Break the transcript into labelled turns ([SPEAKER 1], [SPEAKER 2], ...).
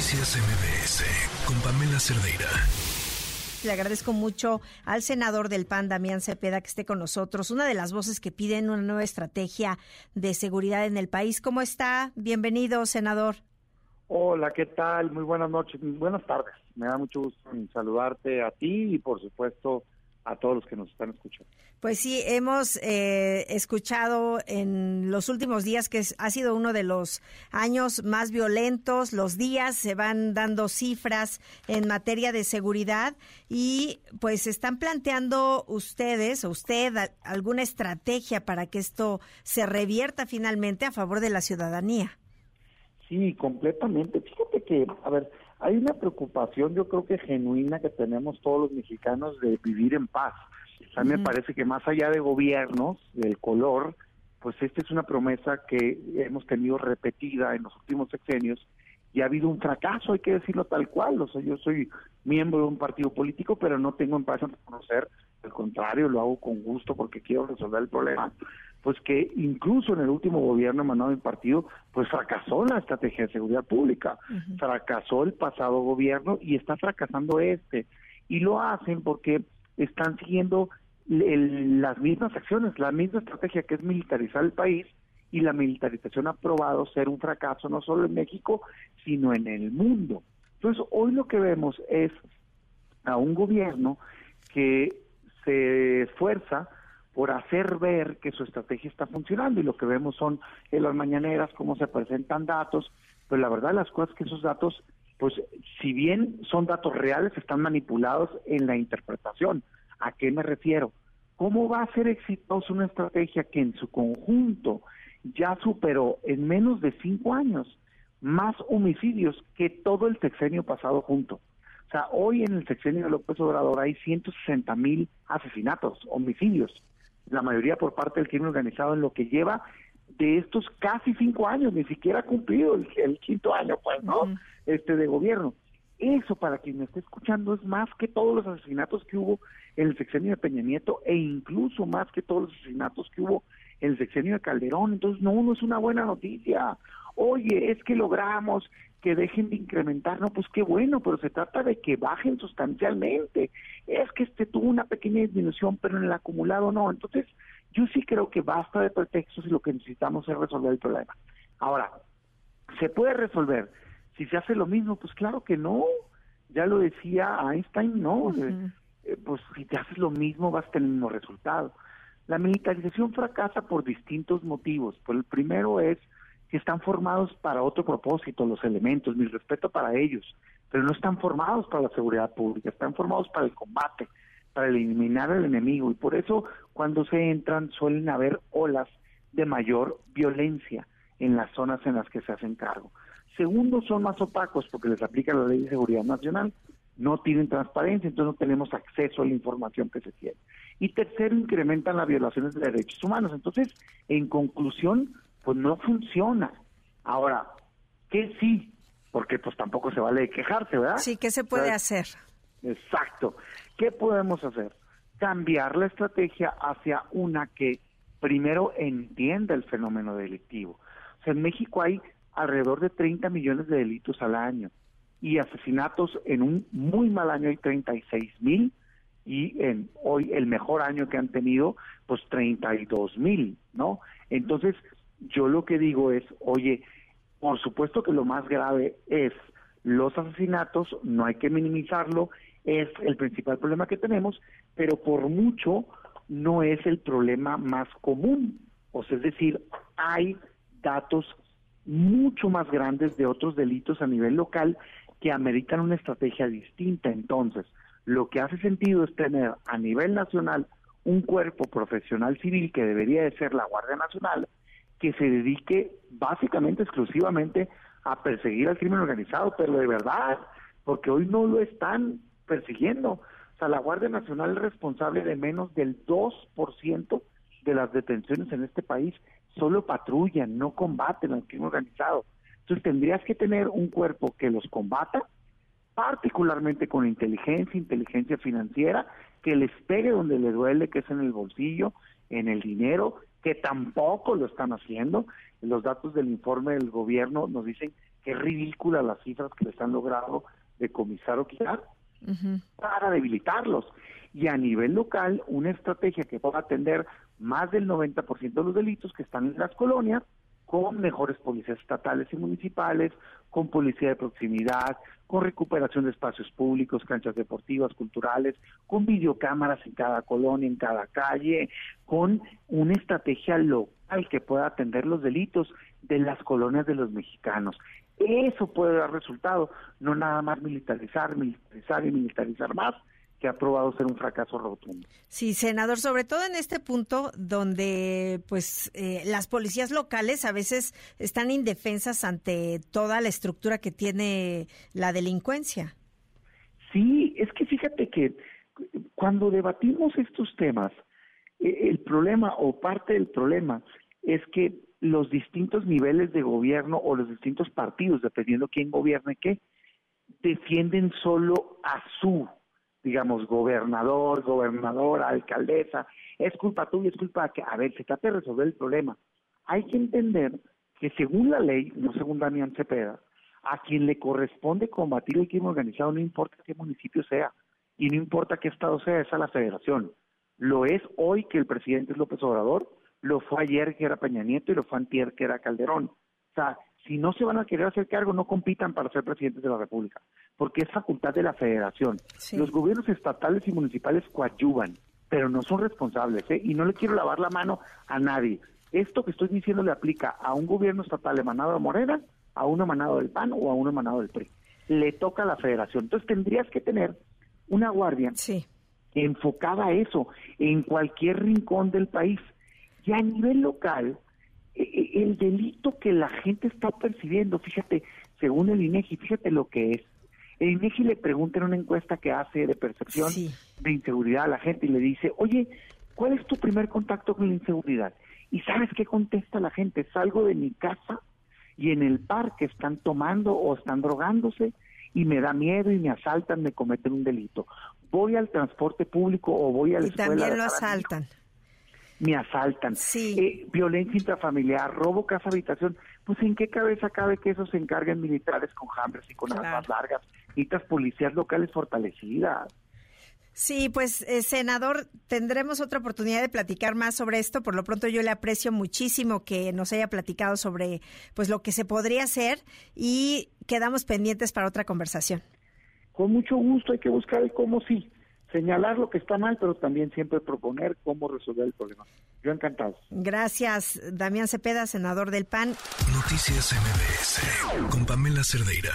[SPEAKER 1] Noticias MBS con Pamela Cerdeira.
[SPEAKER 2] Le agradezco mucho al senador del PAN, Damián Cepeda, que esté con nosotros. Una de las voces que piden una nueva estrategia de seguridad en el país. ¿Cómo está? Bienvenido, senador.
[SPEAKER 3] Hola, ¿qué tal? Muy buenas noches, buenas tardes. Me da mucho gusto saludarte a ti y, por supuesto, a todos los que nos están escuchando.
[SPEAKER 2] Pues sí, hemos eh, escuchado en los últimos días que ha sido uno de los años más violentos, los días se van dando cifras en materia de seguridad y pues están planteando ustedes o usted alguna estrategia para que esto se revierta finalmente a favor de la ciudadanía.
[SPEAKER 3] Sí, completamente. Fíjate que, a ver, hay una preocupación, yo creo que genuina que tenemos todos los mexicanos de vivir en paz. A mí me parece que más allá de gobiernos, del color, pues esta es una promesa que hemos tenido repetida en los últimos sexenios y ha habido un fracaso, hay que decirlo tal cual. O sea, yo soy miembro de un partido político, pero no tengo en paz en reconocer, al contrario, lo hago con gusto porque quiero resolver el problema pues que incluso en el último gobierno emanado del partido, pues fracasó la estrategia de seguridad pública, fracasó el pasado gobierno y está fracasando este. Y lo hacen porque están siguiendo las mismas acciones, la misma estrategia que es militarizar el país y la militarización ha probado ser un fracaso no solo en México, sino en el mundo. Entonces, hoy lo que vemos es a un gobierno que se esfuerza por hacer ver que su estrategia está funcionando y lo que vemos son en las mañaneras cómo se presentan datos, pero la verdad las cosas que esos datos, pues si bien son datos reales, están manipulados en la interpretación. ¿A qué me refiero? ¿Cómo va a ser exitosa una estrategia que en su conjunto ya superó en menos de cinco años más homicidios que todo el sexenio pasado junto? O sea, hoy en el sexenio de López Obrador hay 160 mil asesinatos, homicidios la mayoría por parte del crimen organizado en lo que lleva de estos casi cinco años, ni siquiera ha cumplido el, quinto año, pues, ¿no? Este de gobierno. Eso, para quien me esté escuchando, es más que todos los asesinatos que hubo en el sexenio de Peña Nieto e incluso más que todos los asesinatos que hubo en el sexenio de Calderón. Entonces, no, no es una buena noticia. Oye, es que logramos que dejen de incrementar, no, pues qué bueno, pero se trata de que bajen sustancialmente. Es que este tuvo una pequeña disminución, pero en el acumulado no. Entonces, yo sí creo que basta de pretextos y lo que necesitamos es resolver el problema. Ahora, ¿se puede resolver? Si se hace lo mismo, pues claro que no. Ya lo decía Einstein, no. Eh, pues si te haces lo mismo vas a tener el mismo resultado. La militarización fracasa por distintos motivos. Pues el primero es que están formados para otro propósito, los elementos, mi respeto para ellos, pero no están formados para la seguridad pública, están formados para el combate, para eliminar al enemigo, y por eso cuando se entran suelen haber olas de mayor violencia en las zonas en las que se hacen cargo. Segundo, son más opacos porque les aplica la ley de seguridad nacional, no tienen transparencia, entonces no tenemos acceso a la información que se tiene. Y tercero, incrementan las violaciones de derechos humanos. Entonces, en conclusión, pues no funciona. Ahora, ¿qué sí? Porque pues tampoco se vale quejarse, ¿verdad?
[SPEAKER 2] Sí, ¿qué se puede hacer?
[SPEAKER 3] Exacto. ¿Qué podemos hacer? Cambiar la estrategia hacia una que primero entienda el fenómeno delictivo. O sea, en México hay alrededor de 30 millones de delitos al año y asesinatos en un muy mal año hay 36 mil y en hoy el mejor año que han tenido pues 32 mil, ¿no? Entonces yo lo que digo es, oye, por supuesto que lo más grave es los asesinatos, no hay que minimizarlo, es el principal problema que tenemos, pero por mucho no es el problema más común. O sea, es decir, hay datos mucho más grandes de otros delitos a nivel local que ameritan una estrategia distinta. Entonces, lo que hace sentido es tener a nivel nacional un cuerpo profesional civil que debería de ser la Guardia Nacional, que se dedique básicamente, exclusivamente a perseguir al crimen organizado, pero de verdad, porque hoy no lo están persiguiendo. O sea, la Guardia Nacional es responsable de menos del 2% de las detenciones en este país. Solo patrullan, no combaten al crimen organizado. Entonces tendrías que tener un cuerpo que los combata, particularmente con inteligencia, inteligencia financiera, que les pegue donde les duele, que es en el bolsillo, en el dinero, que tampoco lo están haciendo. Los datos del informe del gobierno nos dicen que ridícula las cifras que les han logrado decomisar o quitar para debilitarlos. Y a nivel local, una estrategia que pueda atender más del 90% de los delitos que están en las colonias, con mejores policías estatales y municipales, con policía de proximidad, con recuperación de espacios públicos, canchas deportivas, culturales, con videocámaras en cada colonia, en cada calle, con una estrategia local que pueda atender los delitos de las colonias de los mexicanos. Eso puede dar resultado, no nada más militarizar, militarizar y militarizar más, que ha probado ser un fracaso rotundo.
[SPEAKER 2] Sí, senador, sobre todo en este punto donde pues eh, las policías locales a veces están indefensas ante toda la estructura que tiene la delincuencia.
[SPEAKER 3] Sí, es que fíjate que cuando debatimos estos temas, eh, el problema o parte del problema es que los distintos niveles de gobierno o los distintos partidos, dependiendo quién gobierne qué, defienden solo a su digamos, gobernador, gobernadora, alcaldesa, es culpa tuya, es culpa que, a ver, se trata de resolver el problema. Hay que entender que según la ley, no según Damián Cepeda, a quien le corresponde combatir el crimen organizado, no importa qué municipio sea y no importa qué estado sea, es la federación. Lo es hoy que el presidente es López Obrador, lo fue ayer que era Peña Nieto y lo fue antier que era Calderón. O sea, si no se van a querer hacer cargo, no compitan para ser presidentes de la República, porque es facultad de la federación. Los gobiernos estatales y municipales coadyuvan, pero no son responsables, ¿eh? y no le quiero lavar la mano a nadie. Esto que estoy diciendo le aplica a un gobierno estatal emanado de Morena, a uno emanado del PAN o a uno emanado del PRI. Le toca a la federación. Entonces tendrías que tener una guardia enfocada a eso, en cualquier rincón del país. Y a nivel local, el delito que la gente está percibiendo, fíjate, según el INEGI, fíjate lo que es. El INEGI le pregunta en una encuesta que hace de percepción de inseguridad a la gente y le dice, oye, ¿cuál es tu primer contacto con la inseguridad? Y sabes qué contesta la gente, salgo de mi casa y en el parque están tomando o están drogándose y me da miedo y me asaltan, me cometen un delito. Voy al transporte público o voy a la
[SPEAKER 2] y también lo asaltan
[SPEAKER 3] me asaltan. Eh, violencia intrafamiliar, robo casa habitación. Pues en qué cabeza cabe que eso se encarguen militares con hambres y con armas largas, y estas policías locales fortalecidas.
[SPEAKER 2] Sí, pues eh, senador, tendremos otra oportunidad de platicar más sobre esto. Por lo pronto yo le aprecio muchísimo que nos haya platicado sobre pues lo que se podría hacer y quedamos pendientes para otra conversación.
[SPEAKER 3] Con mucho gusto, hay que buscar el cómo sí señalar lo que está mal, pero también siempre proponer cómo resolver el problema. Yo encantado.
[SPEAKER 2] Gracias, Damián Cepeda, senador del PAN.
[SPEAKER 1] Noticias MBS con Pamela Cerdeira.